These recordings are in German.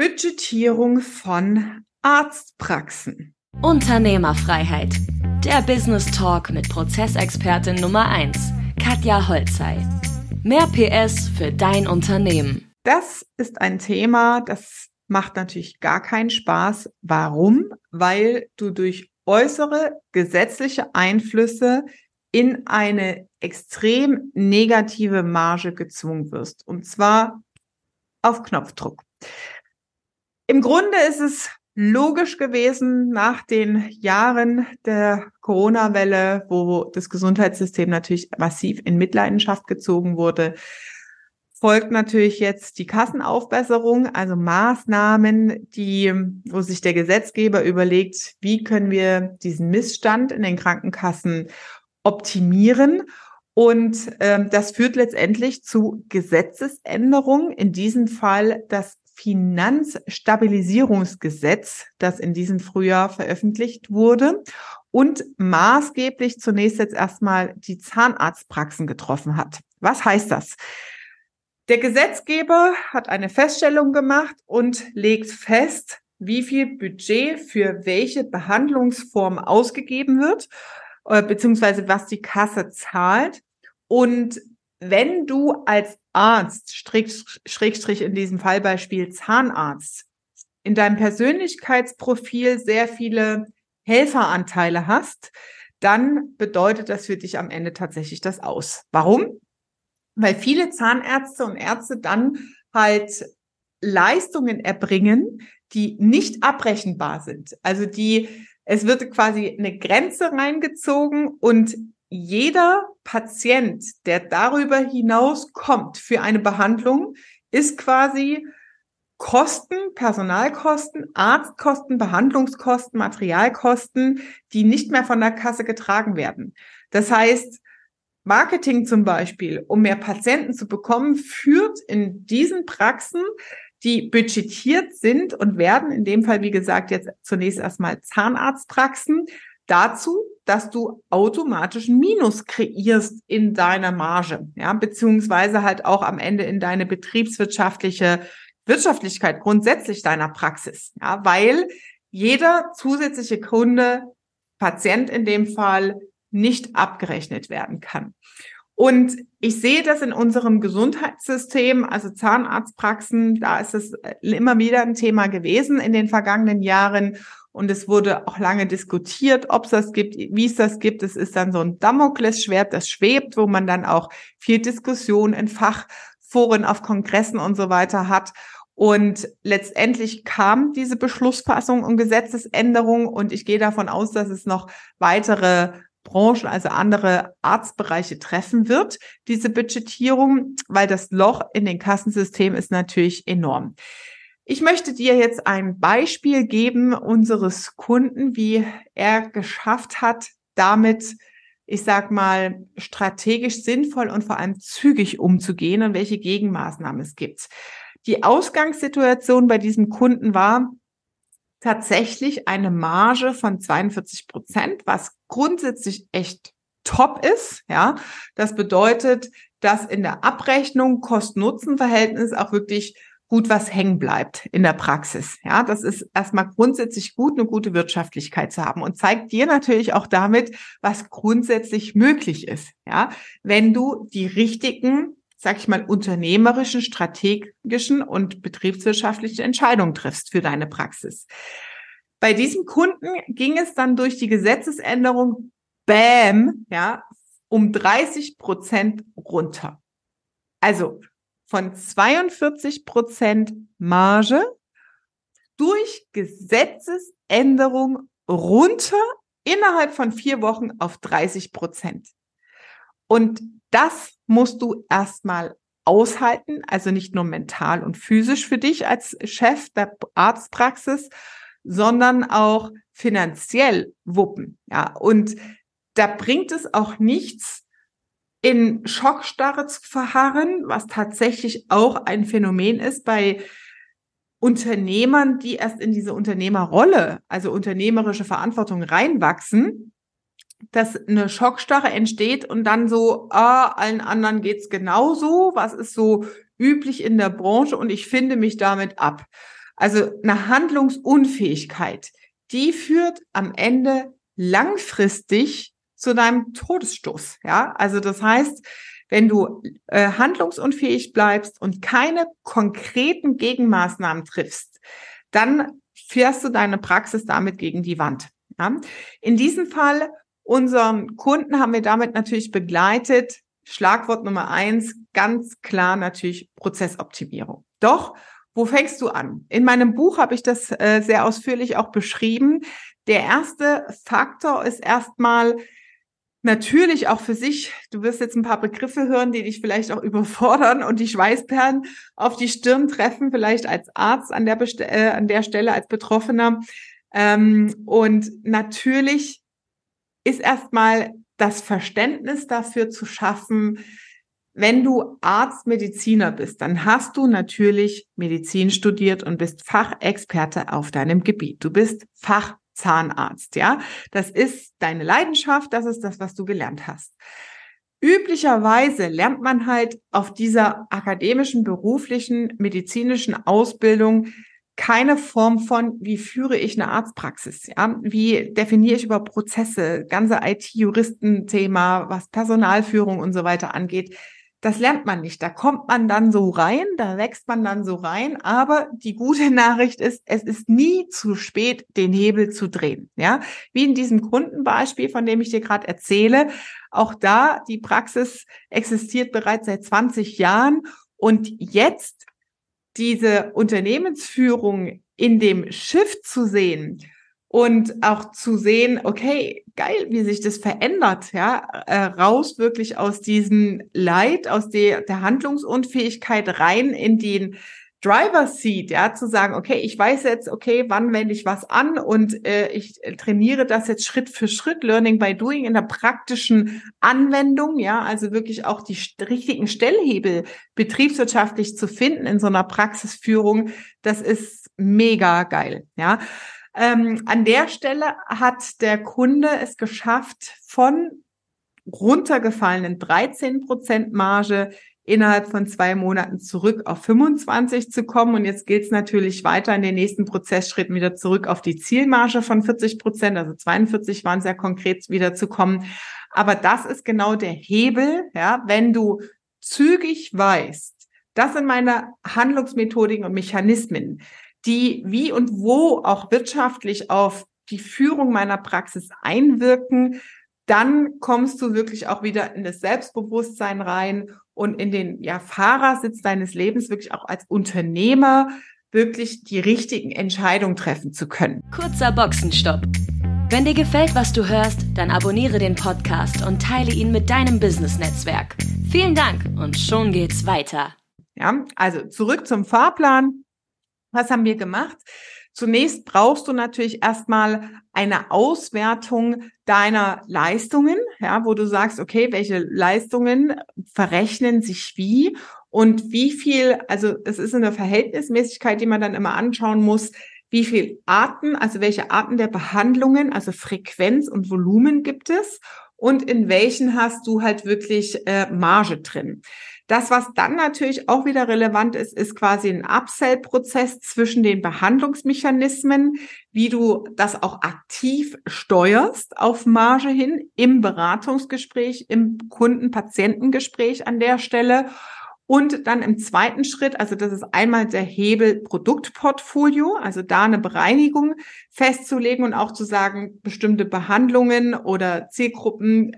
Budgetierung von Arztpraxen. Unternehmerfreiheit. Der Business Talk mit Prozessexpertin Nummer 1, Katja Holzei. Mehr PS für dein Unternehmen. Das ist ein Thema, das macht natürlich gar keinen Spaß. Warum? Weil du durch äußere gesetzliche Einflüsse in eine extrem negative Marge gezwungen wirst. Und zwar auf Knopfdruck. Im Grunde ist es logisch gewesen nach den Jahren der Corona-Welle, wo das Gesundheitssystem natürlich massiv in Mitleidenschaft gezogen wurde, folgt natürlich jetzt die Kassenaufbesserung, also Maßnahmen, die, wo sich der Gesetzgeber überlegt, wie können wir diesen Missstand in den Krankenkassen optimieren. Und ähm, das führt letztendlich zu Gesetzesänderungen, in diesem Fall das Finanzstabilisierungsgesetz, das in diesem Frühjahr veröffentlicht wurde und maßgeblich zunächst jetzt erstmal die Zahnarztpraxen getroffen hat. Was heißt das? Der Gesetzgeber hat eine Feststellung gemacht und legt fest, wie viel Budget für welche Behandlungsform ausgegeben wird, äh, beziehungsweise was die Kasse zahlt. Und wenn du als Arzt, Schrägstrich in diesem Fallbeispiel Zahnarzt, in deinem Persönlichkeitsprofil sehr viele Helferanteile hast, dann bedeutet das für dich am Ende tatsächlich das aus. Warum? Weil viele Zahnärzte und Ärzte dann halt Leistungen erbringen, die nicht abrechenbar sind. Also die, es wird quasi eine Grenze reingezogen und jeder Patient, der darüber hinaus kommt für eine Behandlung, ist quasi Kosten, Personalkosten, Arztkosten, Behandlungskosten, Materialkosten, die nicht mehr von der Kasse getragen werden. Das heißt, Marketing zum Beispiel, um mehr Patienten zu bekommen, führt in diesen Praxen, die budgetiert sind und werden, in dem Fall, wie gesagt, jetzt zunächst erstmal Zahnarztpraxen, dazu, dass du automatisch Minus kreierst in deiner Marge, ja, beziehungsweise halt auch am Ende in deine betriebswirtschaftliche Wirtschaftlichkeit grundsätzlich deiner Praxis, ja, weil jeder zusätzliche Kunde, Patient in dem Fall, nicht abgerechnet werden kann. Und ich sehe das in unserem Gesundheitssystem, also Zahnarztpraxen, da ist es immer wieder ein Thema gewesen in den vergangenen Jahren. Und es wurde auch lange diskutiert, ob es das gibt, wie es das gibt. Es ist dann so ein Damoklesschwert, das schwebt, wo man dann auch viel Diskussion in Fachforen, auf Kongressen und so weiter hat. Und letztendlich kam diese Beschlussfassung und Gesetzesänderung und ich gehe davon aus, dass es noch weitere Branchen, also andere Arztbereiche treffen wird, diese Budgetierung, weil das Loch in den Kassensystemen ist natürlich enorm. Ich möchte dir jetzt ein Beispiel geben unseres Kunden, wie er geschafft hat, damit, ich sag mal, strategisch sinnvoll und vor allem zügig umzugehen und welche Gegenmaßnahmen es gibt. Die Ausgangssituation bei diesem Kunden war tatsächlich eine Marge von 42 Prozent, was grundsätzlich echt top ist. Ja, das bedeutet, dass in der Abrechnung Kosten-Nutzen-Verhältnis auch wirklich gut was hängen bleibt in der Praxis. Ja, das ist erstmal grundsätzlich gut, eine gute Wirtschaftlichkeit zu haben und zeigt dir natürlich auch damit, was grundsätzlich möglich ist. Ja, wenn du die richtigen, sag ich mal, unternehmerischen, strategischen und betriebswirtschaftlichen Entscheidungen triffst für deine Praxis. Bei diesem Kunden ging es dann durch die Gesetzesänderung Bam, ja, um 30 Prozent runter. Also von 42 Prozent Marge durch Gesetzesänderung runter innerhalb von vier Wochen auf 30 Prozent. Und das musst du erstmal aushalten, also nicht nur mental und physisch für dich als Chef der Arztpraxis, sondern auch finanziell wuppen. Ja, und da bringt es auch nichts, in Schockstarre zu verharren, was tatsächlich auch ein Phänomen ist bei Unternehmern, die erst in diese Unternehmerrolle, also unternehmerische Verantwortung reinwachsen, dass eine Schockstarre entsteht und dann so, ah, allen anderen geht's genauso, was ist so üblich in der Branche und ich finde mich damit ab. Also eine Handlungsunfähigkeit, die führt am Ende langfristig zu deinem Todesstoß. Ja, also das heißt, wenn du äh, handlungsunfähig bleibst und keine konkreten Gegenmaßnahmen triffst, dann fährst du deine Praxis damit gegen die Wand. Ja? In diesem Fall, unseren Kunden haben wir damit natürlich begleitet. Schlagwort Nummer eins, ganz klar natürlich Prozessoptimierung. Doch, wo fängst du an? In meinem Buch habe ich das äh, sehr ausführlich auch beschrieben. Der erste Faktor ist erstmal, natürlich auch für sich, du wirst jetzt ein paar Begriffe hören, die dich vielleicht auch überfordern und die Schweißperlen auf die Stirn treffen, vielleicht als Arzt an der, Best äh, an der Stelle, als Betroffener. Ähm, und natürlich ist erstmal das Verständnis dafür zu schaffen, wenn du Arzt, Mediziner bist, dann hast du natürlich Medizin studiert und bist Fachexperte auf deinem Gebiet. Du bist Fach Zahnarzt, ja. Das ist deine Leidenschaft, das ist das, was du gelernt hast. Üblicherweise lernt man halt auf dieser akademischen, beruflichen, medizinischen Ausbildung keine Form von, wie führe ich eine Arztpraxis, ja? Wie definiere ich über Prozesse, ganze IT-Juristenthema, was Personalführung und so weiter angeht das lernt man nicht. Da kommt man dann so rein, da wächst man dann so rein. Aber die gute Nachricht ist, es ist nie zu spät, den Hebel zu drehen. Ja, wie in diesem Kundenbeispiel, von dem ich dir gerade erzähle. Auch da, die Praxis existiert bereits seit 20 Jahren und jetzt diese Unternehmensführung in dem Schiff zu sehen und auch zu sehen, okay, geil, wie sich das verändert, ja, äh, raus wirklich aus diesem Leid, aus der, der Handlungsunfähigkeit rein in den Driver Seat, ja, zu sagen, okay, ich weiß jetzt, okay, wann wende ich was an und äh, ich trainiere das jetzt Schritt für Schritt, Learning by Doing in der praktischen Anwendung, ja, also wirklich auch die richtigen Stellhebel betriebswirtschaftlich zu finden in so einer Praxisführung, das ist mega geil, ja. Ähm, an der Stelle hat der Kunde es geschafft, von runtergefallenen 13 Prozent Marge innerhalb von zwei Monaten zurück auf 25 zu kommen. Und jetzt gilt es natürlich weiter in den nächsten Prozessschritten wieder zurück auf die Zielmarge von 40 Prozent, also 42 waren sehr konkret wieder zu kommen. Aber das ist genau der Hebel, ja, wenn du zügig weißt, das sind meine Handlungsmethodiken und Mechanismen die wie und wo auch wirtschaftlich auf die Führung meiner Praxis einwirken, dann kommst du wirklich auch wieder in das Selbstbewusstsein rein und in den ja, Fahrersitz deines Lebens wirklich auch als Unternehmer wirklich die richtigen Entscheidungen treffen zu können. Kurzer Boxenstopp. Wenn dir gefällt, was du hörst, dann abonniere den Podcast und teile ihn mit deinem Business-Netzwerk. Vielen Dank und schon geht's weiter. Ja, also zurück zum Fahrplan. Was haben wir gemacht? Zunächst brauchst du natürlich erstmal eine Auswertung deiner Leistungen, ja, wo du sagst, okay, welche Leistungen verrechnen sich wie und wie viel, also es ist eine Verhältnismäßigkeit, die man dann immer anschauen muss, wie viel Arten, also welche Arten der Behandlungen, also Frequenz und Volumen gibt es und in welchen hast du halt wirklich äh, Marge drin. Das, was dann natürlich auch wieder relevant ist, ist quasi ein Upsell-Prozess zwischen den Behandlungsmechanismen, wie du das auch aktiv steuerst auf Marge hin im Beratungsgespräch, im Kunden-Patientengespräch an der Stelle. Und dann im zweiten Schritt, also das ist einmal der Hebel Produktportfolio, also da eine Bereinigung festzulegen und auch zu sagen, bestimmte Behandlungen oder Zielgruppen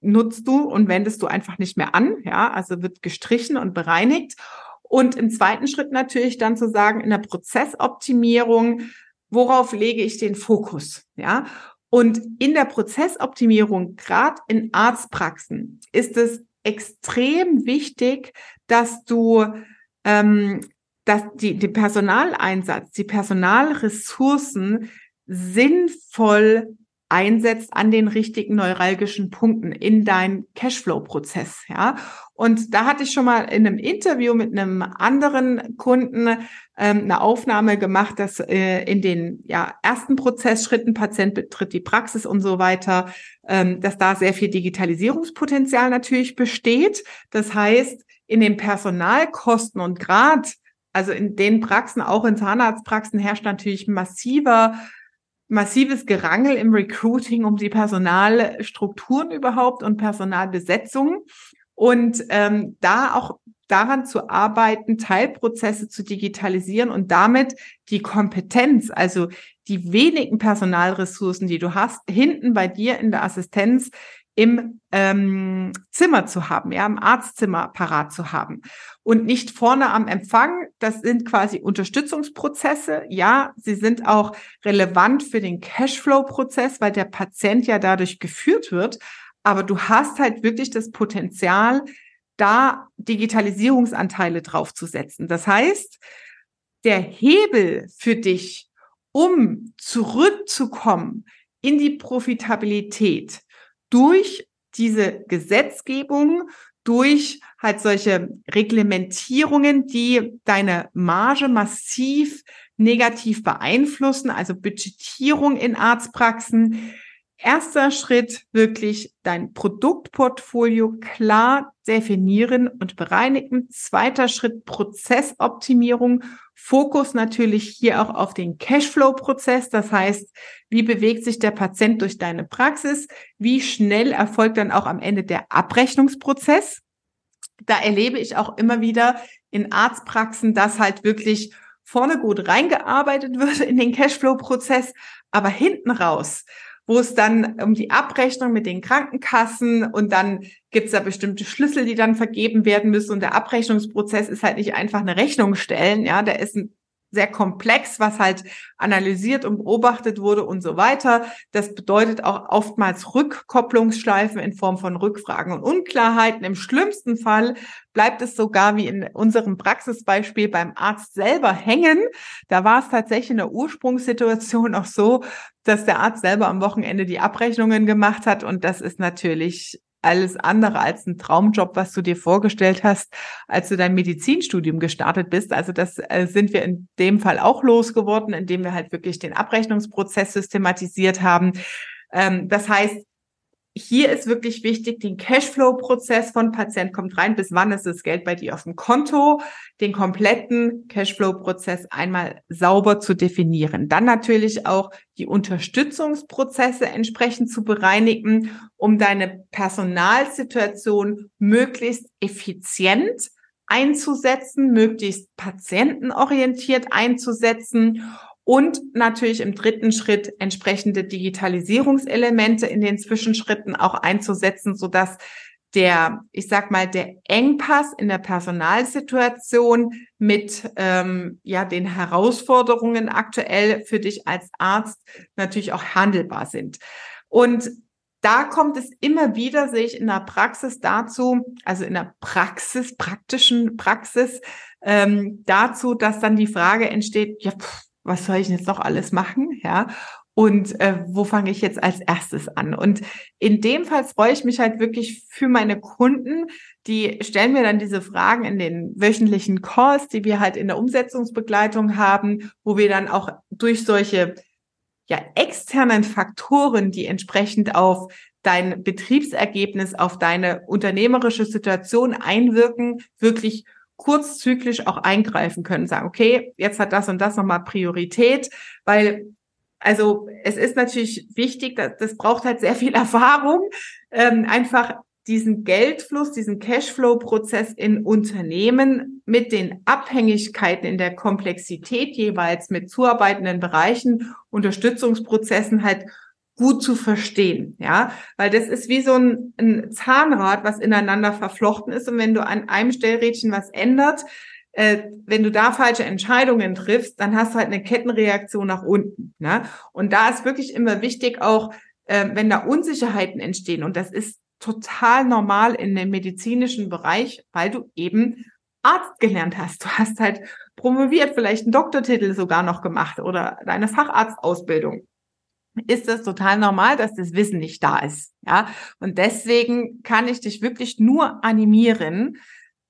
nutzt du und wendest du einfach nicht mehr an. Ja, also wird gestrichen und bereinigt. Und im zweiten Schritt natürlich dann zu sagen, in der Prozessoptimierung, worauf lege ich den Fokus? Ja, und in der Prozessoptimierung, gerade in Arztpraxen, ist es extrem wichtig, dass du ähm, dass die, die Personaleinsatz, die Personalressourcen sinnvoll einsetzt an den richtigen neuralgischen Punkten in deinen Cashflow-Prozess, ja. Und da hatte ich schon mal in einem Interview mit einem anderen Kunden ähm, eine Aufnahme gemacht, dass äh, in den ja, ersten Prozessschritten Patient betritt die Praxis und so weiter, ähm, dass da sehr viel Digitalisierungspotenzial natürlich besteht. Das heißt, in den Personalkosten und gerade also in den Praxen, auch in Zahnarztpraxen herrscht natürlich massiver massives Gerangel im Recruiting um die Personalstrukturen überhaupt und Personalbesetzung. Und ähm, da auch daran zu arbeiten, Teilprozesse zu digitalisieren und damit die Kompetenz, also die wenigen Personalressourcen, die du hast, hinten bei dir in der Assistenz im ähm, Zimmer zu haben, ja, im Arztzimmer parat zu haben und nicht vorne am Empfang. Das sind quasi Unterstützungsprozesse. Ja, sie sind auch relevant für den Cashflow-Prozess, weil der Patient ja dadurch geführt wird. Aber du hast halt wirklich das Potenzial, da Digitalisierungsanteile draufzusetzen. Das heißt, der Hebel für dich, um zurückzukommen in die Profitabilität, durch diese Gesetzgebung, durch halt solche Reglementierungen, die deine Marge massiv negativ beeinflussen, also Budgetierung in Arztpraxen, Erster Schritt wirklich dein Produktportfolio klar definieren und bereinigen. Zweiter Schritt Prozessoptimierung. Fokus natürlich hier auch auf den Cashflow-Prozess. Das heißt, wie bewegt sich der Patient durch deine Praxis? Wie schnell erfolgt dann auch am Ende der Abrechnungsprozess? Da erlebe ich auch immer wieder in Arztpraxen, dass halt wirklich vorne gut reingearbeitet wird in den Cashflow-Prozess, aber hinten raus wo es dann um die Abrechnung mit den Krankenkassen und dann gibt es da bestimmte Schlüssel, die dann vergeben werden müssen. Und der Abrechnungsprozess ist halt nicht einfach eine Rechnung stellen, ja, der ist ein sehr komplex, was halt analysiert und beobachtet wurde und so weiter. Das bedeutet auch oftmals Rückkopplungsschleifen in Form von Rückfragen und Unklarheiten. Im schlimmsten Fall bleibt es sogar wie in unserem Praxisbeispiel beim Arzt selber hängen. Da war es tatsächlich in der Ursprungssituation auch so, dass der Arzt selber am Wochenende die Abrechnungen gemacht hat und das ist natürlich alles andere als ein Traumjob, was du dir vorgestellt hast, als du dein Medizinstudium gestartet bist. Also das äh, sind wir in dem Fall auch losgeworden, indem wir halt wirklich den Abrechnungsprozess systematisiert haben. Ähm, das heißt, hier ist wirklich wichtig, den Cashflow-Prozess von Patient kommt rein, bis wann ist das Geld bei dir auf dem Konto, den kompletten Cashflow-Prozess einmal sauber zu definieren. Dann natürlich auch die Unterstützungsprozesse entsprechend zu bereinigen, um deine Personalsituation möglichst effizient einzusetzen, möglichst patientenorientiert einzusetzen und natürlich im dritten Schritt entsprechende Digitalisierungselemente in den Zwischenschritten auch einzusetzen, so dass der, ich sag mal, der Engpass in der Personalsituation mit ähm, ja den Herausforderungen aktuell für dich als Arzt natürlich auch handelbar sind. Und da kommt es immer wieder, sehe ich in der Praxis dazu, also in der Praxis, praktischen Praxis, ähm, dazu, dass dann die Frage entsteht, ja, pff, was soll ich jetzt noch alles machen? Ja. Und äh, wo fange ich jetzt als erstes an? Und in dem Fall freue ich mich halt wirklich für meine Kunden. Die stellen mir dann diese Fragen in den wöchentlichen Calls, die wir halt in der Umsetzungsbegleitung haben, wo wir dann auch durch solche ja, externen Faktoren, die entsprechend auf dein Betriebsergebnis, auf deine unternehmerische Situation einwirken, wirklich kurzzyklisch auch eingreifen können, sagen, okay, jetzt hat das und das nochmal Priorität, weil also es ist natürlich wichtig, dass, das braucht halt sehr viel Erfahrung, ähm, einfach diesen Geldfluss, diesen Cashflow-Prozess in Unternehmen mit den Abhängigkeiten in der Komplexität jeweils mit zuarbeitenden Bereichen, Unterstützungsprozessen halt gut zu verstehen, ja, weil das ist wie so ein, ein Zahnrad, was ineinander verflochten ist und wenn du an einem Stellrädchen was ändert, äh, wenn du da falsche Entscheidungen triffst, dann hast du halt eine Kettenreaktion nach unten. Ne? Und da ist wirklich immer wichtig auch, äh, wenn da Unsicherheiten entstehen und das ist total normal in dem medizinischen Bereich, weil du eben Arzt gelernt hast. Du hast halt promoviert, vielleicht einen Doktortitel sogar noch gemacht oder deine Facharztausbildung ist das total normal, dass das Wissen nicht da ist. Ja, und deswegen kann ich dich wirklich nur animieren,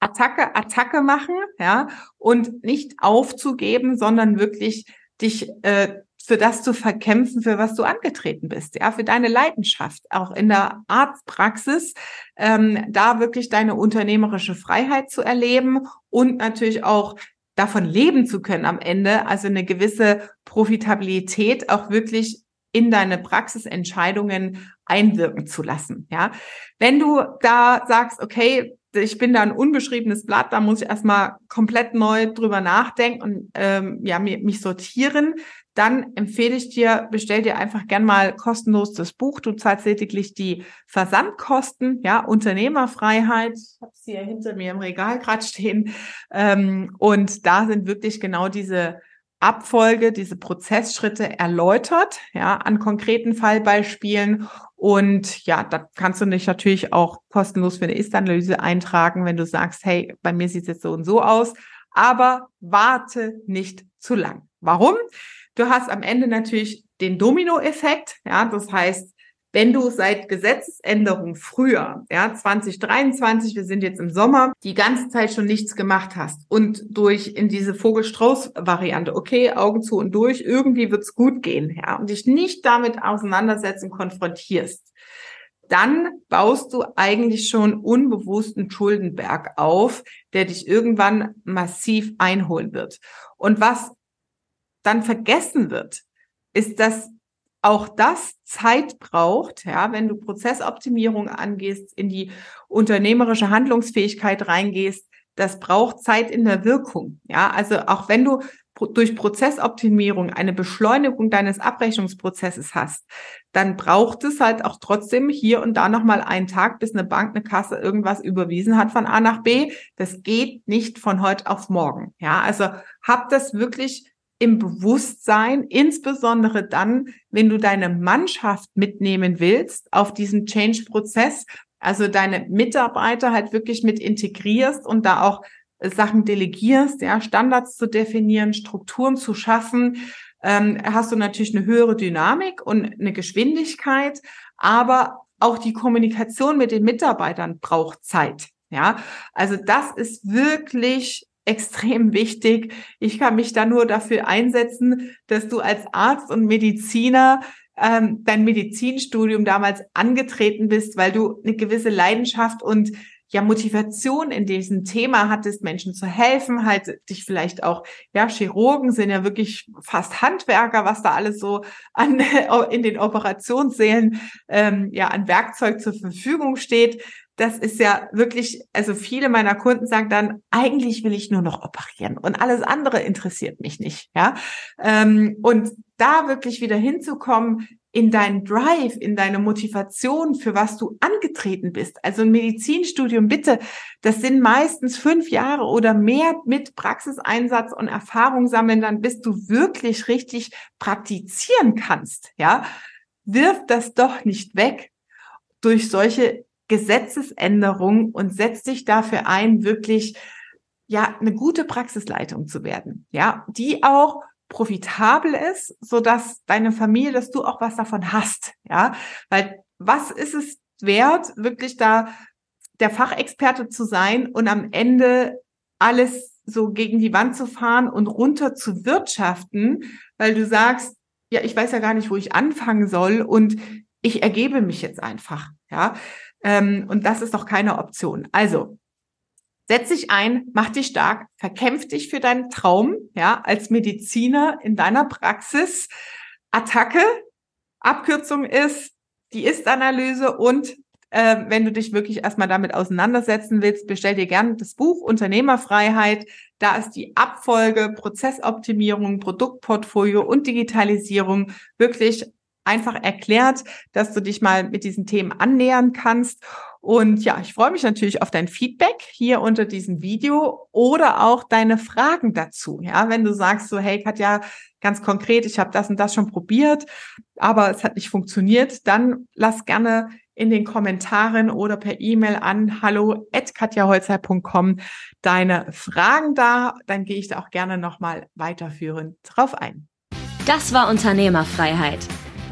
Attacke, Attacke machen, ja, und nicht aufzugeben, sondern wirklich dich äh, für das zu verkämpfen, für was du angetreten bist, ja, für deine Leidenschaft, auch in der Arztpraxis, ähm, da wirklich deine unternehmerische Freiheit zu erleben und natürlich auch davon leben zu können am Ende, also eine gewisse Profitabilität auch wirklich in deine Praxisentscheidungen einwirken zu lassen. Ja, wenn du da sagst, okay, ich bin da ein unbeschriebenes Blatt, da muss ich erstmal komplett neu drüber nachdenken und ähm, ja, mich sortieren. Dann empfehle ich dir, bestell dir einfach gern mal kostenlos das Buch. Du zahlst lediglich die Versandkosten, ja, Unternehmerfreiheit. Ich habe sie hier hinter mir im Regal gerade stehen. Ähm, und da sind wirklich genau diese Abfolge, diese Prozessschritte erläutert, ja, an konkreten Fallbeispielen. Und ja, da kannst du dich natürlich auch kostenlos für eine Ist-Analyse eintragen, wenn du sagst, hey, bei mir sieht es jetzt so und so aus. Aber warte nicht zu lang. Warum? Du hast am Ende natürlich den Dominoeffekt. Ja, das heißt, wenn du seit Gesetzesänderung früher, ja, 2023, wir sind jetzt im Sommer, die ganze Zeit schon nichts gemacht hast und durch in diese Vogel-Strauß-Variante, okay, Augen zu und durch, irgendwie wird's gut gehen, ja, und dich nicht damit auseinandersetzen, konfrontierst, dann baust du eigentlich schon unbewussten Schuldenberg auf, der dich irgendwann massiv einholen wird. Und was dann vergessen wird, ist, dass auch das Zeit braucht, ja, wenn du Prozessoptimierung angehst, in die unternehmerische Handlungsfähigkeit reingehst, das braucht Zeit in der Wirkung. Ja, also auch wenn du durch Prozessoptimierung eine Beschleunigung deines Abrechnungsprozesses hast, dann braucht es halt auch trotzdem hier und da nochmal einen Tag, bis eine Bank, eine Kasse irgendwas überwiesen hat von A nach B. Das geht nicht von heute auf morgen. Ja, also hab das wirklich im Bewusstsein, insbesondere dann, wenn du deine Mannschaft mitnehmen willst auf diesen Change-Prozess, also deine Mitarbeiter halt wirklich mit integrierst und da auch Sachen delegierst, ja, Standards zu definieren, Strukturen zu schaffen, ähm, hast du natürlich eine höhere Dynamik und eine Geschwindigkeit, aber auch die Kommunikation mit den Mitarbeitern braucht Zeit. Ja, also das ist wirklich extrem wichtig. Ich kann mich da nur dafür einsetzen, dass du als Arzt und Mediziner ähm, dein Medizinstudium damals angetreten bist, weil du eine gewisse Leidenschaft und ja Motivation in diesem Thema hattest, Menschen zu helfen, halt dich vielleicht auch, ja, Chirurgen sind ja wirklich fast Handwerker, was da alles so an in den Operationssälen ähm, ja an Werkzeug zur Verfügung steht das ist ja wirklich, also viele meiner Kunden sagen dann, eigentlich will ich nur noch operieren und alles andere interessiert mich nicht, ja. Ähm, und da wirklich wieder hinzukommen in deinen Drive, in deine Motivation, für was du angetreten bist. Also ein Medizinstudium, bitte, das sind meistens fünf Jahre oder mehr mit Praxiseinsatz und Erfahrung sammeln, dann bis du wirklich richtig praktizieren kannst, ja. Wirf das doch nicht weg durch solche Gesetzesänderung und setz dich dafür ein, wirklich ja eine gute Praxisleitung zu werden, ja, die auch profitabel ist, so dass deine Familie, dass du auch was davon hast, ja, weil was ist es wert, wirklich da der Fachexperte zu sein und am Ende alles so gegen die Wand zu fahren und runter zu wirtschaften, weil du sagst, ja, ich weiß ja gar nicht, wo ich anfangen soll und ich ergebe mich jetzt einfach, ja. Ähm, und das ist doch keine Option. Also, setz dich ein, mach dich stark, verkämpf dich für deinen Traum, ja, als Mediziner in deiner Praxis. Attacke, Abkürzung ist die Ist-Analyse und äh, wenn du dich wirklich erstmal damit auseinandersetzen willst, bestell dir gerne das Buch Unternehmerfreiheit. Da ist die Abfolge, Prozessoptimierung, Produktportfolio und Digitalisierung wirklich einfach erklärt, dass du dich mal mit diesen Themen annähern kannst. Und ja, ich freue mich natürlich auf dein Feedback hier unter diesem Video oder auch deine Fragen dazu. Ja, wenn du sagst so, hey Katja, ganz konkret, ich habe das und das schon probiert, aber es hat nicht funktioniert, dann lass gerne in den Kommentaren oder per E-Mail an hallo at katjaholzer.com deine Fragen da. Dann gehe ich da auch gerne nochmal weiterführend drauf ein. Das war Unternehmerfreiheit